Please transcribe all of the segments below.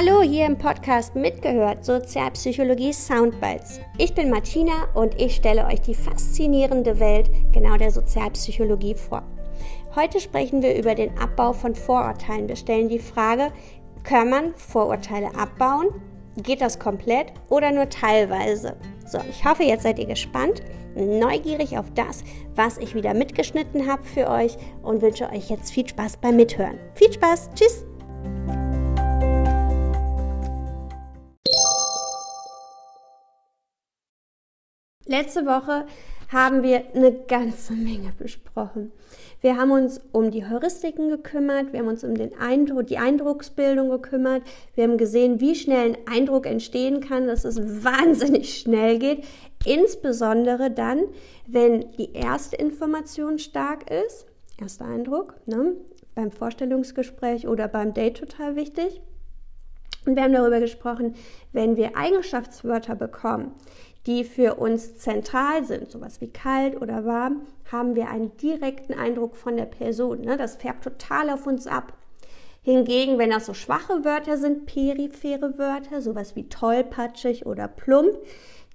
Hallo hier im Podcast mitgehört Sozialpsychologie Soundbites. Ich bin Martina und ich stelle euch die faszinierende Welt genau der Sozialpsychologie vor. Heute sprechen wir über den Abbau von Vorurteilen. Wir stellen die Frage, kann man Vorurteile abbauen? Geht das komplett oder nur teilweise? So, ich hoffe, jetzt seid ihr gespannt, neugierig auf das, was ich wieder mitgeschnitten habe für euch und wünsche euch jetzt viel Spaß beim Mithören. Viel Spaß, tschüss! Letzte Woche haben wir eine ganze Menge besprochen. Wir haben uns um die Heuristiken gekümmert, wir haben uns um den Eindruck, die Eindrucksbildung gekümmert, wir haben gesehen, wie schnell ein Eindruck entstehen kann, dass es wahnsinnig schnell geht, insbesondere dann, wenn die erste Information stark ist, erster Eindruck, ne, beim Vorstellungsgespräch oder beim Date total wichtig. Und wir haben darüber gesprochen, wenn wir Eigenschaftswörter bekommen, die für uns zentral sind, sowas wie kalt oder warm, haben wir einen direkten Eindruck von der Person. Ne? Das färbt total auf uns ab. Hingegen, wenn das so schwache Wörter sind, periphere Wörter, sowas wie tollpatschig oder plump,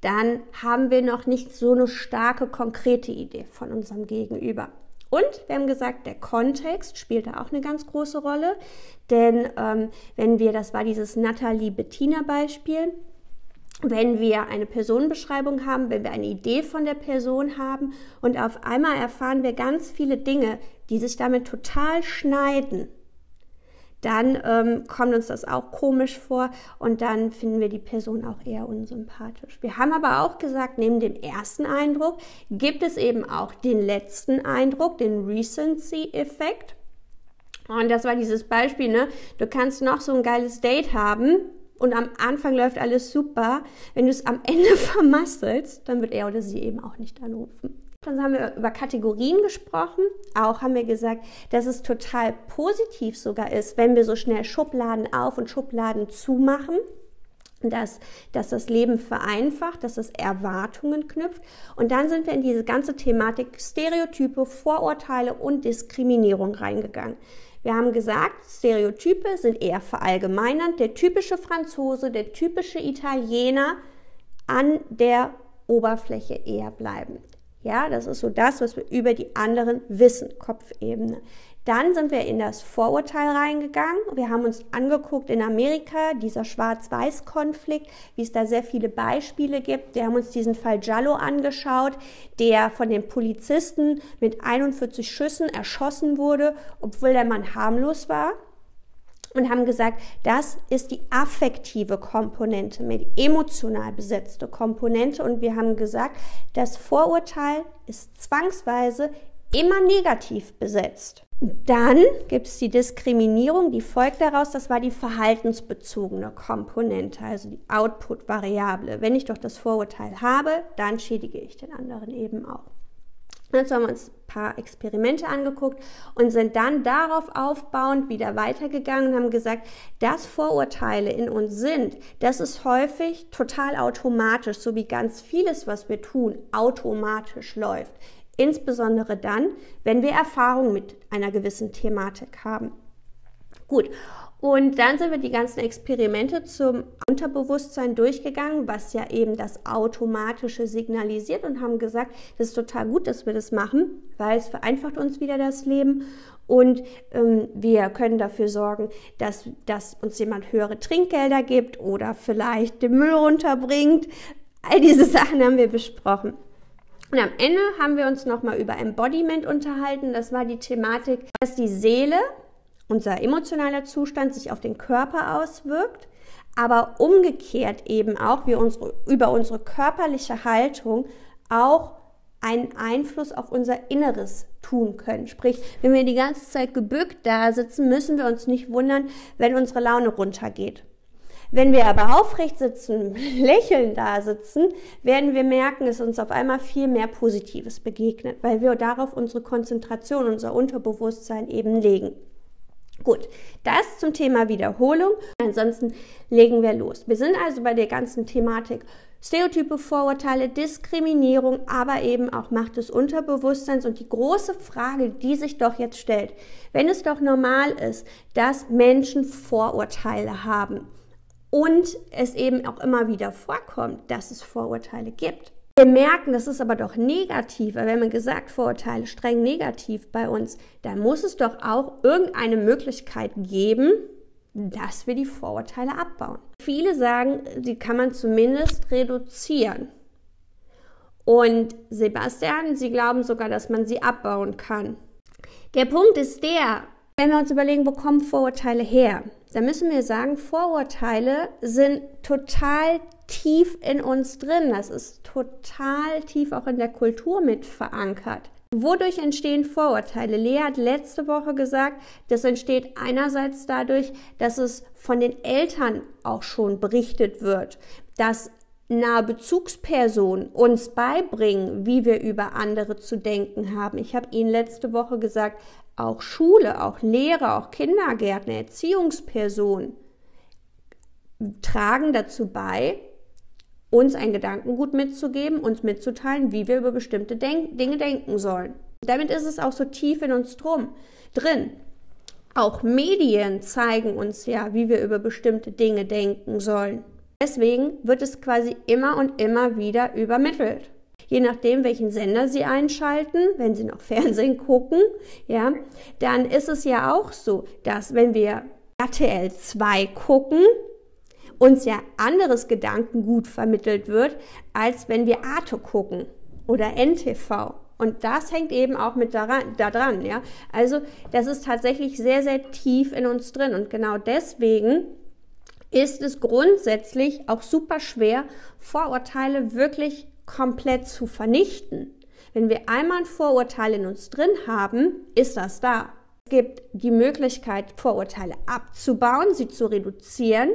dann haben wir noch nicht so eine starke, konkrete Idee von unserem Gegenüber. Und wir haben gesagt, der Kontext spielt da auch eine ganz große Rolle. Denn ähm, wenn wir, das war dieses Nathalie-Bettina-Beispiel, wenn wir eine Personenbeschreibung haben, wenn wir eine Idee von der Person haben und auf einmal erfahren wir ganz viele Dinge, die sich damit total schneiden, dann ähm, kommt uns das auch komisch vor und dann finden wir die Person auch eher unsympathisch. Wir haben aber auch gesagt, neben dem ersten Eindruck gibt es eben auch den letzten Eindruck, den Recency-Effekt. Und das war dieses Beispiel, ne? Du kannst noch so ein geiles Date haben, und am Anfang läuft alles super. Wenn du es am Ende vermasselst, dann wird er oder sie eben auch nicht anrufen. Dann haben wir über Kategorien gesprochen. Auch haben wir gesagt, dass es total positiv sogar ist, wenn wir so schnell Schubladen auf und Schubladen zumachen. Dass, dass das Leben vereinfacht, dass es Erwartungen knüpft. Und dann sind wir in diese ganze Thematik Stereotype, Vorurteile und Diskriminierung reingegangen. Wir haben gesagt, Stereotype sind eher verallgemeinernd. Der typische Franzose, der typische Italiener an der Oberfläche eher bleiben. Ja, das ist so das, was wir über die anderen wissen, Kopfebene. Dann sind wir in das Vorurteil reingegangen. Wir haben uns angeguckt in Amerika, dieser Schwarz-Weiß-Konflikt, wie es da sehr viele Beispiele gibt. Wir haben uns diesen Fall Jallo angeschaut, der von den Polizisten mit 41 Schüssen erschossen wurde, obwohl der Mann harmlos war und haben gesagt, das ist die affektive Komponente, die emotional besetzte Komponente. Und wir haben gesagt, das Vorurteil ist zwangsweise immer negativ besetzt. Dann gibt es die Diskriminierung, die folgt daraus, das war die verhaltensbezogene Komponente, also die Output-Variable. Wenn ich doch das Vorurteil habe, dann schädige ich den anderen eben auch. Dazu haben wir uns ein paar Experimente angeguckt und sind dann darauf aufbauend wieder weitergegangen und haben gesagt, dass Vorurteile in uns sind, das ist häufig total automatisch, so wie ganz vieles, was wir tun, automatisch läuft. Insbesondere dann, wenn wir Erfahrung mit einer gewissen Thematik haben. Gut. Und dann sind wir die ganzen Experimente zum Unterbewusstsein durchgegangen, was ja eben das Automatische signalisiert und haben gesagt, das ist total gut, dass wir das machen, weil es vereinfacht uns wieder das Leben und ähm, wir können dafür sorgen, dass, dass uns jemand höhere Trinkgelder gibt oder vielleicht den Müll runterbringt. All diese Sachen haben wir besprochen. Und am Ende haben wir uns nochmal über Embodiment unterhalten. Das war die Thematik, dass die Seele, unser emotionaler Zustand, sich auf den Körper auswirkt, aber umgekehrt eben auch wir unsere, über unsere körperliche Haltung auch einen Einfluss auf unser Inneres tun können. Sprich, wenn wir die ganze Zeit gebückt da sitzen, müssen wir uns nicht wundern, wenn unsere Laune runtergeht. Wenn wir aber aufrecht sitzen, lächeln da sitzen, werden wir merken, dass uns auf einmal viel mehr Positives begegnet, weil wir darauf unsere Konzentration, unser Unterbewusstsein eben legen. Gut, das zum Thema Wiederholung. Ansonsten legen wir los. Wir sind also bei der ganzen Thematik Stereotype, Vorurteile, Diskriminierung, aber eben auch Macht des Unterbewusstseins. Und die große Frage, die sich doch jetzt stellt, wenn es doch normal ist, dass Menschen Vorurteile haben, und es eben auch immer wieder vorkommt, dass es Vorurteile gibt. Wir merken, das ist aber doch negativ, weil wenn man gesagt, Vorurteile streng negativ bei uns, dann muss es doch auch irgendeine Möglichkeit geben, dass wir die Vorurteile abbauen. Viele sagen, die kann man zumindest reduzieren. Und Sebastian, sie glauben sogar, dass man sie abbauen kann. Der Punkt ist der, wenn wir uns überlegen, wo kommen Vorurteile her, dann müssen wir sagen, Vorurteile sind total tief in uns drin. Das ist total tief auch in der Kultur mit verankert. Wodurch entstehen Vorurteile? Lea hat letzte Woche gesagt, das entsteht einerseits dadurch, dass es von den Eltern auch schon berichtet wird, dass nahe Bezugspersonen uns beibringen, wie wir über andere zu denken haben. Ich habe Ihnen letzte Woche gesagt, auch Schule, auch Lehrer, auch Kindergärtner, Erziehungspersonen tragen dazu bei, uns ein Gedankengut mitzugeben, uns mitzuteilen, wie wir über bestimmte Denk Dinge denken sollen. Damit ist es auch so tief in uns drum, drin. Auch Medien zeigen uns ja, wie wir über bestimmte Dinge denken sollen. Deswegen wird es quasi immer und immer wieder übermittelt. Je nachdem, welchen Sender Sie einschalten, wenn Sie noch Fernsehen gucken, ja, dann ist es ja auch so, dass wenn wir RTL 2 gucken, uns ja anderes Gedankengut vermittelt wird, als wenn wir Arte gucken oder NTV. Und das hängt eben auch mit daran, daran, ja. Also, das ist tatsächlich sehr, sehr tief in uns drin. Und genau deswegen ist es grundsätzlich auch super schwer, Vorurteile wirklich komplett zu vernichten. Wenn wir einmal ein Vorurteil in uns drin haben, ist das da. Es gibt die Möglichkeit, Vorurteile abzubauen, sie zu reduzieren,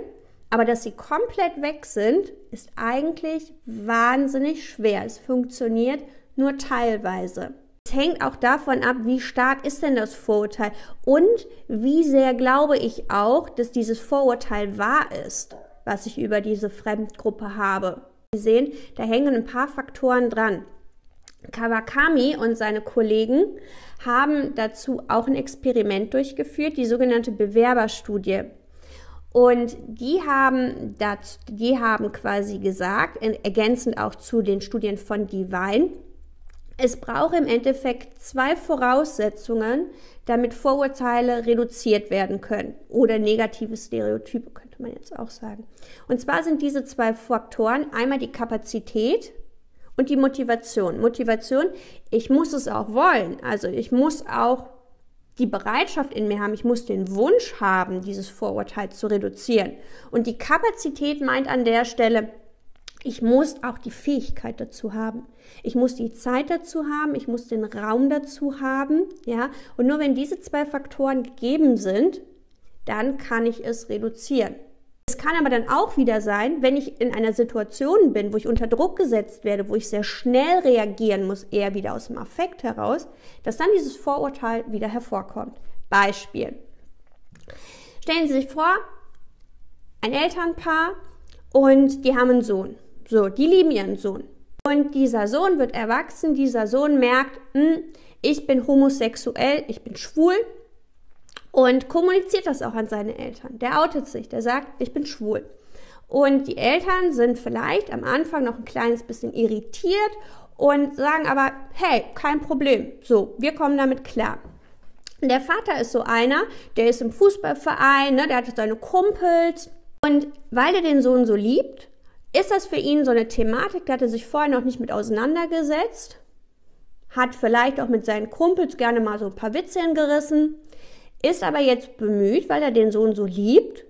aber dass sie komplett weg sind, ist eigentlich wahnsinnig schwer. Es funktioniert nur teilweise. Es hängt auch davon ab, wie stark ist denn das Vorurteil und wie sehr glaube ich auch, dass dieses Vorurteil wahr ist, was ich über diese Fremdgruppe habe. Sie sehen, da hängen ein paar Faktoren dran. Kawakami und seine Kollegen haben dazu auch ein Experiment durchgeführt, die sogenannte Bewerberstudie. Und die haben, dazu, die haben quasi gesagt, ergänzend auch zu den Studien von Divine, es braucht im Endeffekt zwei Voraussetzungen, damit Vorurteile reduziert werden können oder negative Stereotype, könnte man jetzt auch sagen. Und zwar sind diese zwei Faktoren einmal die Kapazität und die Motivation. Motivation, ich muss es auch wollen. Also ich muss auch die Bereitschaft in mir haben, ich muss den Wunsch haben, dieses Vorurteil zu reduzieren. Und die Kapazität meint an der Stelle, ich muss auch die Fähigkeit dazu haben. Ich muss die Zeit dazu haben, ich muss den Raum dazu haben, ja. Und nur wenn diese zwei Faktoren gegeben sind, dann kann ich es reduzieren. Kann aber dann auch wieder sein, wenn ich in einer Situation bin, wo ich unter Druck gesetzt werde, wo ich sehr schnell reagieren muss, eher wieder aus dem Affekt heraus, dass dann dieses Vorurteil wieder hervorkommt. Beispiel. Stellen Sie sich vor, ein Elternpaar und die haben einen Sohn. So, die lieben ihren Sohn. Und dieser Sohn wird erwachsen, dieser Sohn merkt, hm, ich bin homosexuell, ich bin schwul und kommuniziert das auch an seine Eltern. Der outet sich, der sagt, ich bin schwul. Und die Eltern sind vielleicht am Anfang noch ein kleines bisschen irritiert und sagen aber, hey, kein Problem, so, wir kommen damit klar. Der Vater ist so einer, der ist im Fußballverein, ne, der hat seine Kumpels und weil er den Sohn so liebt, ist das für ihn so eine Thematik, da hat er sich vorher noch nicht mit auseinandergesetzt, hat vielleicht auch mit seinen Kumpels gerne mal so ein paar Witze gerissen, ist aber jetzt bemüht, weil er den Sohn so liebt,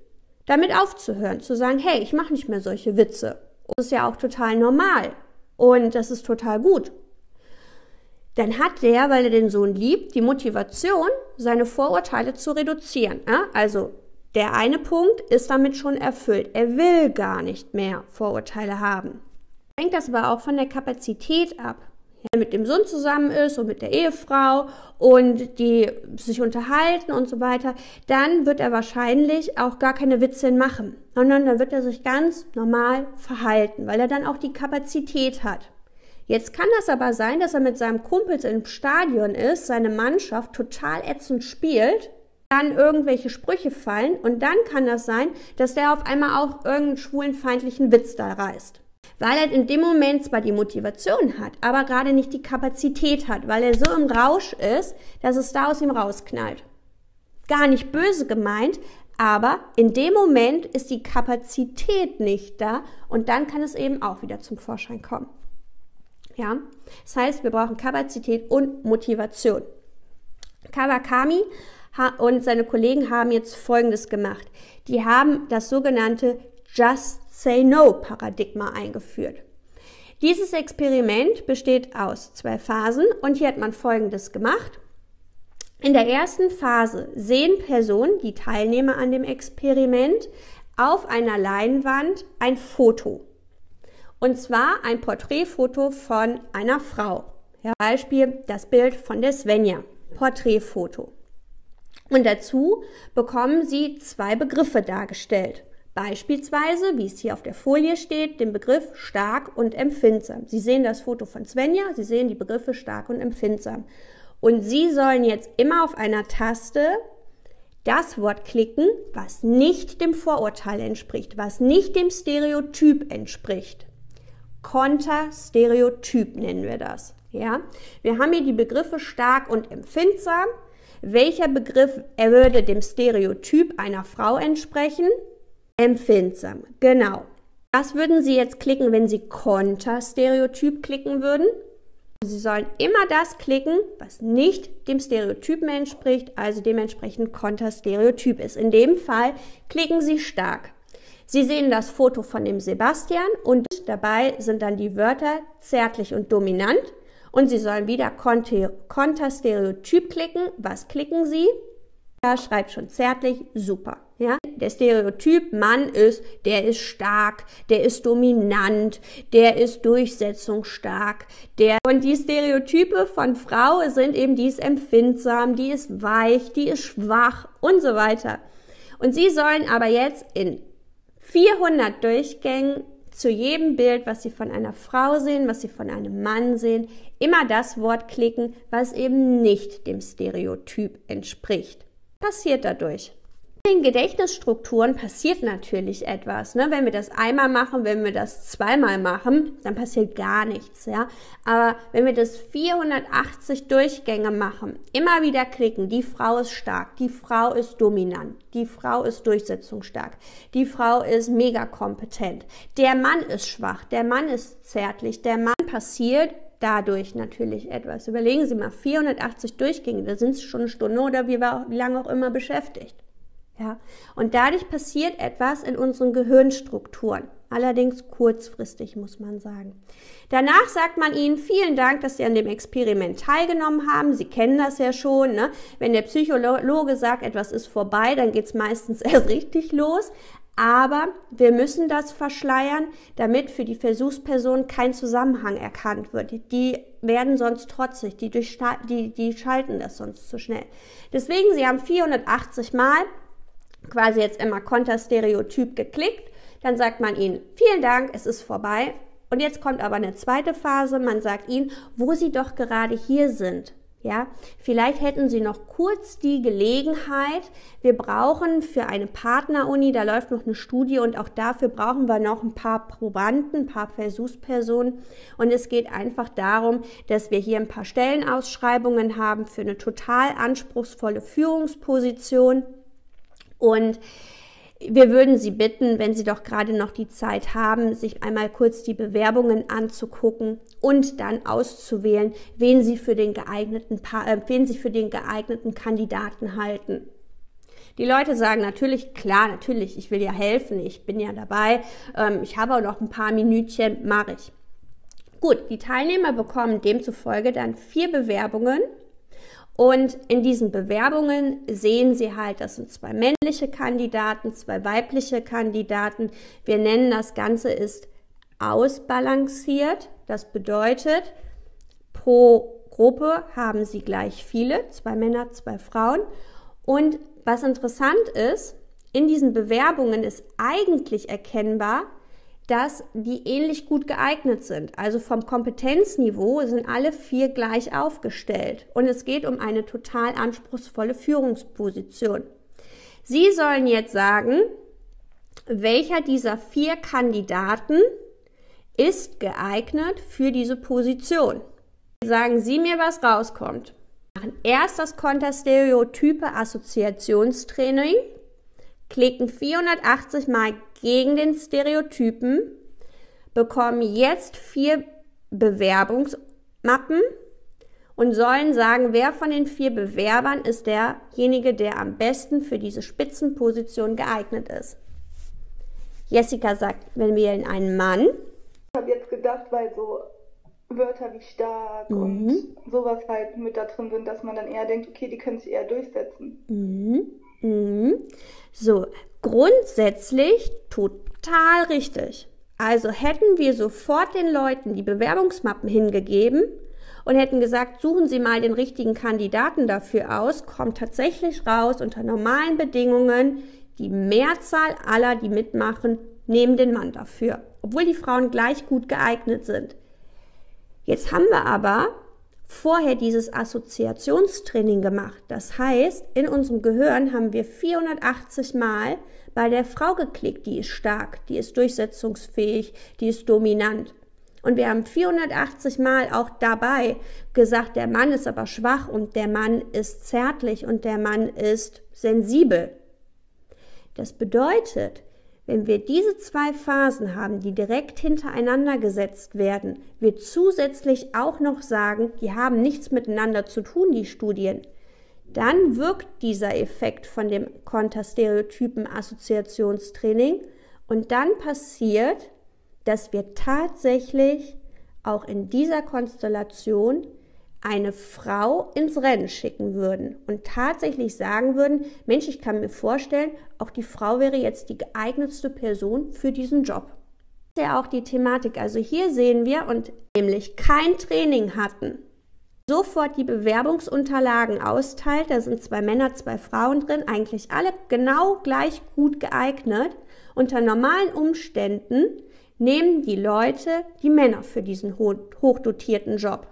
damit aufzuhören, zu sagen, hey, ich mache nicht mehr solche Witze. Das ist ja auch total normal und das ist total gut. Dann hat der, weil er den Sohn liebt, die Motivation, seine Vorurteile zu reduzieren. Also der eine Punkt ist damit schon erfüllt. Er will gar nicht mehr Vorurteile haben. Hängt das aber auch von der Kapazität ab. Mit dem Sohn zusammen ist und mit der Ehefrau und die sich unterhalten und so weiter, dann wird er wahrscheinlich auch gar keine Witze machen, sondern dann wird er sich ganz normal verhalten, weil er dann auch die Kapazität hat. Jetzt kann das aber sein, dass er mit seinem Kumpels im Stadion ist, seine Mannschaft total ätzend spielt dann irgendwelche Sprüche fallen und dann kann das sein, dass der auf einmal auch irgendeinen schwulenfeindlichen Witz da reißt. Weil er in dem Moment zwar die Motivation hat, aber gerade nicht die Kapazität hat, weil er so im Rausch ist, dass es da aus ihm rausknallt. Gar nicht böse gemeint, aber in dem Moment ist die Kapazität nicht da und dann kann es eben auch wieder zum Vorschein kommen. Ja, das heißt, wir brauchen Kapazität und Motivation. Kawakami und seine Kollegen haben jetzt Folgendes gemacht. Die haben das sogenannte Just Say No Paradigma eingeführt. Dieses Experiment besteht aus zwei Phasen und hier hat man Folgendes gemacht. In der ersten Phase sehen Personen, die Teilnehmer an dem Experiment, auf einer Leinwand ein Foto. Und zwar ein Porträtfoto von einer Frau. Beispiel das Bild von der Svenja. Porträtfoto. Und dazu bekommen Sie zwei Begriffe dargestellt. Beispielsweise, wie es hier auf der Folie steht, den Begriff stark und empfindsam. Sie sehen das Foto von Svenja, Sie sehen die Begriffe stark und empfindsam. Und Sie sollen jetzt immer auf einer Taste das Wort klicken, was nicht dem Vorurteil entspricht, was nicht dem Stereotyp entspricht. Konterstereotyp nennen wir das. Ja, wir haben hier die Begriffe stark und empfindsam. Welcher Begriff würde dem Stereotyp einer Frau entsprechen? Empfindsam. Genau. Was würden Sie jetzt klicken, wenn Sie Konterstereotyp klicken würden? Sie sollen immer das klicken, was nicht dem Stereotypen entspricht, also dementsprechend Konterstereotyp ist. In dem Fall klicken Sie stark. Sie sehen das Foto von dem Sebastian und dabei sind dann die Wörter zärtlich und dominant. Und Sie sollen wieder Konterstereotyp klicken. Was klicken Sie? Ja, schreibt schon zärtlich, super. Ja, der Stereotyp Mann ist, der ist stark, der ist dominant, der ist durchsetzungsstark, der und die Stereotype von Frau sind eben, die ist empfindsam, die ist weich, die ist schwach und so weiter. Und sie sollen aber jetzt in 400 Durchgängen zu jedem Bild, was Sie von einer Frau sehen, was Sie von einem Mann sehen, immer das Wort klicken, was eben nicht dem Stereotyp entspricht. Passiert dadurch. In den Gedächtnisstrukturen passiert natürlich etwas. Ne? Wenn wir das einmal machen, wenn wir das zweimal machen, dann passiert gar nichts. Ja? Aber wenn wir das 480 Durchgänge machen, immer wieder klicken, die Frau ist stark, die Frau ist dominant, die Frau ist durchsetzungsstark, die Frau ist mega kompetent, der Mann ist schwach, der Mann ist zärtlich, der Mann passiert dadurch natürlich etwas. Überlegen Sie mal, 480 Durchgänge, da sind Sie schon eine Stunde oder wie lange auch immer beschäftigt. Ja? Und dadurch passiert etwas in unseren Gehirnstrukturen. Allerdings kurzfristig, muss man sagen. Danach sagt man ihnen vielen Dank, dass sie an dem Experiment teilgenommen haben. Sie kennen das ja schon. Ne? Wenn der Psychologe sagt, etwas ist vorbei, dann geht es meistens erst richtig los. Aber wir müssen das verschleiern, damit für die Versuchsperson kein Zusammenhang erkannt wird. Die werden sonst trotzig, die, die, die schalten das sonst zu schnell. Deswegen, sie haben 480 Mal quasi jetzt immer Konterstereotyp geklickt. Dann sagt man ihnen, vielen Dank, es ist vorbei. Und jetzt kommt aber eine zweite Phase. Man sagt ihnen, wo sie doch gerade hier sind. Ja, vielleicht hätten Sie noch kurz die Gelegenheit. Wir brauchen für eine Partneruni, da läuft noch eine Studie und auch dafür brauchen wir noch ein paar Probanden, ein paar Versuchspersonen. Und es geht einfach darum, dass wir hier ein paar Stellenausschreibungen haben für eine total anspruchsvolle Führungsposition. Und wir würden Sie bitten, wenn Sie doch gerade noch die Zeit haben, sich einmal kurz die Bewerbungen anzugucken und dann auszuwählen, wen Sie für den geeigneten, äh, wen Sie für den geeigneten Kandidaten halten. Die Leute sagen natürlich, klar, natürlich, ich will ja helfen, ich bin ja dabei, ähm, ich habe auch noch ein paar Minütchen, mache ich. Gut, die Teilnehmer bekommen demzufolge dann vier Bewerbungen und in diesen Bewerbungen sehen Sie halt, das sind zwei männliche Kandidaten, zwei weibliche Kandidaten. Wir nennen das Ganze ist ausbalanciert. Das bedeutet, pro Gruppe haben Sie gleich viele, zwei Männer, zwei Frauen. Und was interessant ist, in diesen Bewerbungen ist eigentlich erkennbar, dass die ähnlich gut geeignet sind. Also vom Kompetenzniveau sind alle vier gleich aufgestellt. Und es geht um eine total anspruchsvolle Führungsposition. Sie sollen jetzt sagen, welcher dieser vier Kandidaten ist geeignet für diese Position. Sagen Sie mir, was rauskommt. Wir machen erst das Konterstereotype Assoziationstraining, klicken 480 Mal gegen den Stereotypen, bekommen jetzt vier Bewerbungsmappen und sollen sagen, wer von den vier Bewerbern ist derjenige, der am besten für diese Spitzenposition geeignet ist. Jessica sagt, wenn wir in einen Mann. Ich habe jetzt gedacht, weil so Wörter wie stark mhm. und sowas halt mit da drin sind, dass man dann eher denkt, okay, die können sich eher durchsetzen. Mhm. Mhm. So, grundsätzlich total richtig. Also hätten wir sofort den Leuten die Bewerbungsmappen hingegeben und hätten gesagt, suchen Sie mal den richtigen Kandidaten dafür aus, kommt tatsächlich raus unter normalen Bedingungen, die Mehrzahl aller, die mitmachen, nehmen den Mann dafür, obwohl die Frauen gleich gut geeignet sind. Jetzt haben wir aber vorher dieses Assoziationstraining gemacht. Das heißt, in unserem Gehirn haben wir 480 Mal bei der Frau geklickt, die ist stark, die ist durchsetzungsfähig, die ist dominant. Und wir haben 480 Mal auch dabei gesagt, der Mann ist aber schwach und der Mann ist zärtlich und der Mann ist sensibel. Das bedeutet, wenn wir diese zwei Phasen haben, die direkt hintereinander gesetzt werden, wir zusätzlich auch noch sagen, die haben nichts miteinander zu tun, die Studien, dann wirkt dieser Effekt von dem Konterstereotypen-Assoziationstraining und dann passiert, dass wir tatsächlich auch in dieser Konstellation eine Frau ins Rennen schicken würden und tatsächlich sagen würden, Mensch, ich kann mir vorstellen, auch die Frau wäre jetzt die geeignetste Person für diesen Job. Das ist ja auch die Thematik. Also hier sehen wir und nämlich kein Training hatten, sofort die Bewerbungsunterlagen austeilt. Da sind zwei Männer, zwei Frauen drin, eigentlich alle genau gleich gut geeignet. Unter normalen Umständen nehmen die Leute die Männer für diesen hochdotierten Job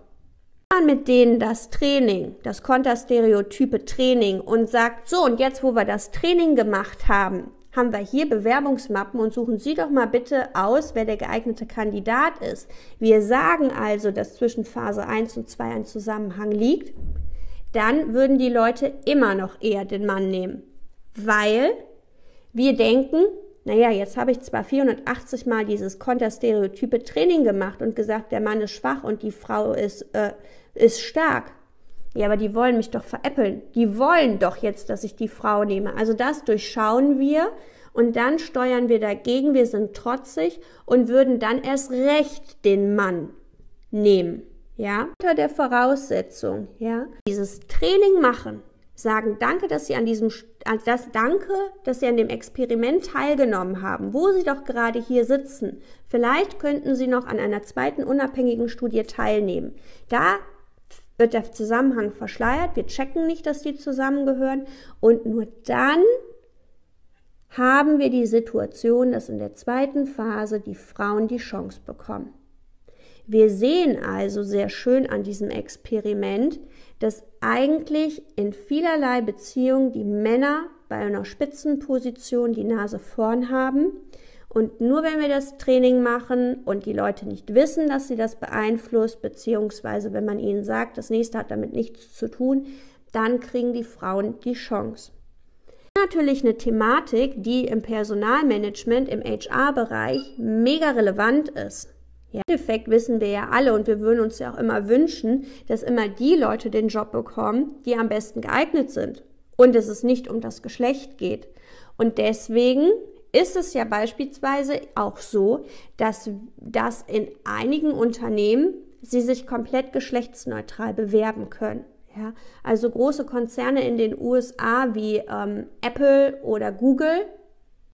man mit denen das Training, das Konterstereotype Training und sagt, so und jetzt, wo wir das Training gemacht haben, haben wir hier Bewerbungsmappen und suchen Sie doch mal bitte aus, wer der geeignete Kandidat ist. Wir sagen also, dass zwischen Phase 1 und 2 ein Zusammenhang liegt, dann würden die Leute immer noch eher den Mann nehmen, weil wir denken, naja, jetzt habe ich zwar 480 Mal dieses Konterstereotype Training gemacht und gesagt, der Mann ist schwach und die Frau ist, äh, ist stark. Ja, aber die wollen mich doch veräppeln. Die wollen doch jetzt, dass ich die Frau nehme. Also das durchschauen wir und dann steuern wir dagegen. Wir sind trotzig und würden dann erst recht den Mann nehmen. Ja, unter der Voraussetzung, ja, dieses Training machen, sagen, danke, dass Sie an diesem, das, danke, dass Sie an dem Experiment teilgenommen haben, wo Sie doch gerade hier sitzen. Vielleicht könnten Sie noch an einer zweiten unabhängigen Studie teilnehmen. Da wird der Zusammenhang verschleiert, wir checken nicht, dass die zusammengehören und nur dann haben wir die Situation, dass in der zweiten Phase die Frauen die Chance bekommen. Wir sehen also sehr schön an diesem Experiment, dass eigentlich in vielerlei Beziehungen die Männer bei einer Spitzenposition die Nase vorn haben. Und nur wenn wir das Training machen und die Leute nicht wissen, dass sie das beeinflusst, beziehungsweise wenn man ihnen sagt, das nächste hat damit nichts zu tun, dann kriegen die Frauen die Chance. Natürlich eine Thematik, die im Personalmanagement, im HR-Bereich mega relevant ist. Ja. Im Endeffekt wissen wir ja alle und wir würden uns ja auch immer wünschen, dass immer die Leute den Job bekommen, die am besten geeignet sind und dass es nicht um das Geschlecht geht. Und deswegen ist es ja beispielsweise auch so, dass, dass in einigen Unternehmen sie sich komplett geschlechtsneutral bewerben können. Ja, also große Konzerne in den USA wie ähm, Apple oder Google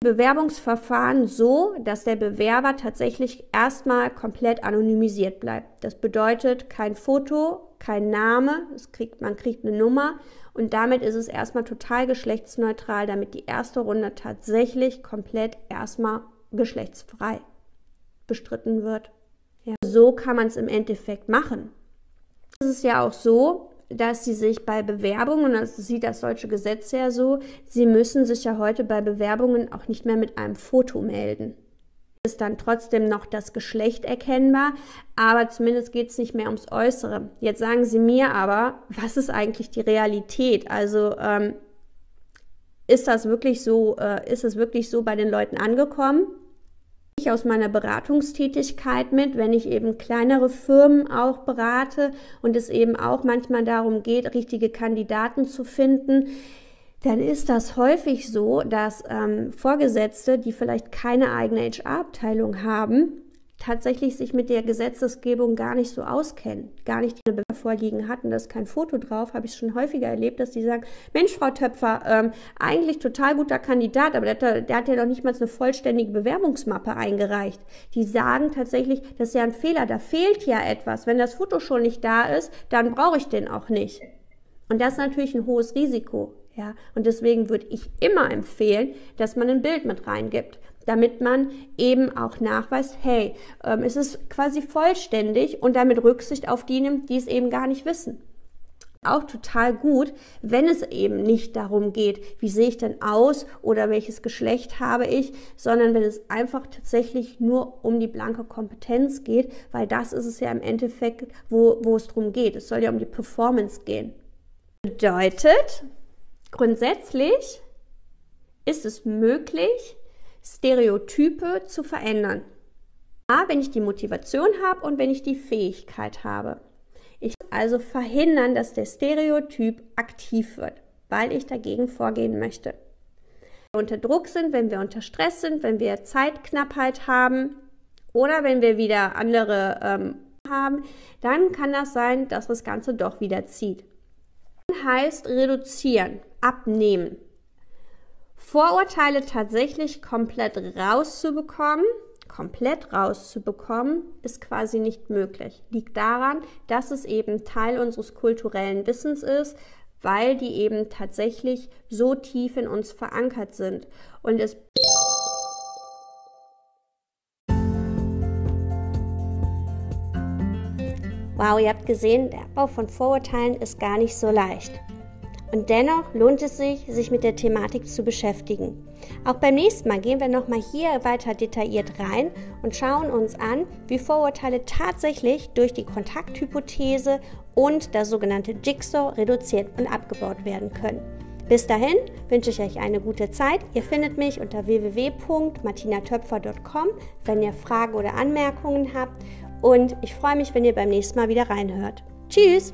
Bewerbungsverfahren so, dass der Bewerber tatsächlich erstmal komplett anonymisiert bleibt. Das bedeutet kein Foto, kein Name, kriegt, man kriegt eine Nummer und damit ist es erstmal total geschlechtsneutral, damit die erste Runde tatsächlich komplett erstmal geschlechtsfrei bestritten wird. Ja. So kann man es im Endeffekt machen. Es ist ja auch so, dass sie sich bei Bewerbungen, das sieht das deutsche Gesetz ja so, sie müssen sich ja heute bei Bewerbungen auch nicht mehr mit einem Foto melden. Ist dann trotzdem noch das Geschlecht erkennbar, aber zumindest geht es nicht mehr ums Äußere. Jetzt sagen Sie mir aber, was ist eigentlich die Realität? Also ähm, ist das wirklich so, äh, ist es wirklich so bei den Leuten angekommen? Aus meiner Beratungstätigkeit mit, wenn ich eben kleinere Firmen auch berate und es eben auch manchmal darum geht, richtige Kandidaten zu finden, dann ist das häufig so, dass ähm, Vorgesetzte, die vielleicht keine eigene HR-Abteilung haben, tatsächlich sich mit der Gesetzesgebung gar nicht so auskennen, gar nicht die Bewerbung vorliegen hatten, da ist kein Foto drauf, habe ich schon häufiger erlebt, dass die sagen, Mensch, Frau Töpfer, ähm, eigentlich total guter Kandidat, aber der, der hat ja noch nicht mal eine vollständige Bewerbungsmappe eingereicht. Die sagen tatsächlich, das ist ja ein Fehler, da fehlt ja etwas. Wenn das Foto schon nicht da ist, dann brauche ich den auch nicht. Und das ist natürlich ein hohes Risiko. Ja, und deswegen würde ich immer empfehlen, dass man ein Bild mit reingibt damit man eben auch nachweist, hey, ähm, es ist quasi vollständig und damit Rücksicht auf die nimmt, die es eben gar nicht wissen. Auch total gut, wenn es eben nicht darum geht, wie sehe ich denn aus oder welches Geschlecht habe ich, sondern wenn es einfach tatsächlich nur um die blanke Kompetenz geht, weil das ist es ja im Endeffekt, wo, wo es darum geht. Es soll ja um die Performance gehen. Bedeutet, grundsätzlich ist es möglich, Stereotype zu verändern. A, wenn ich die Motivation habe und wenn ich die Fähigkeit habe. Ich also verhindern, dass der Stereotyp aktiv wird, weil ich dagegen vorgehen möchte. Wenn wir unter Druck sind, wenn wir unter Stress sind, wenn wir Zeitknappheit haben oder wenn wir wieder andere ähm, haben, dann kann das sein, dass das Ganze doch wieder zieht. Heißt reduzieren, abnehmen. Vorurteile tatsächlich komplett rauszubekommen, komplett rauszubekommen, ist quasi nicht möglich. Liegt daran, dass es eben Teil unseres kulturellen Wissens ist, weil die eben tatsächlich so tief in uns verankert sind. Und es Wow, ihr habt gesehen, der Abbau von Vorurteilen ist gar nicht so leicht. Und dennoch lohnt es sich, sich mit der Thematik zu beschäftigen. Auch beim nächsten Mal gehen wir nochmal hier weiter detailliert rein und schauen uns an, wie Vorurteile tatsächlich durch die Kontakthypothese und das sogenannte Jigsaw reduziert und abgebaut werden können. Bis dahin wünsche ich euch eine gute Zeit. Ihr findet mich unter www.martinatöpfer.com, wenn ihr Fragen oder Anmerkungen habt. Und ich freue mich, wenn ihr beim nächsten Mal wieder reinhört. Tschüss!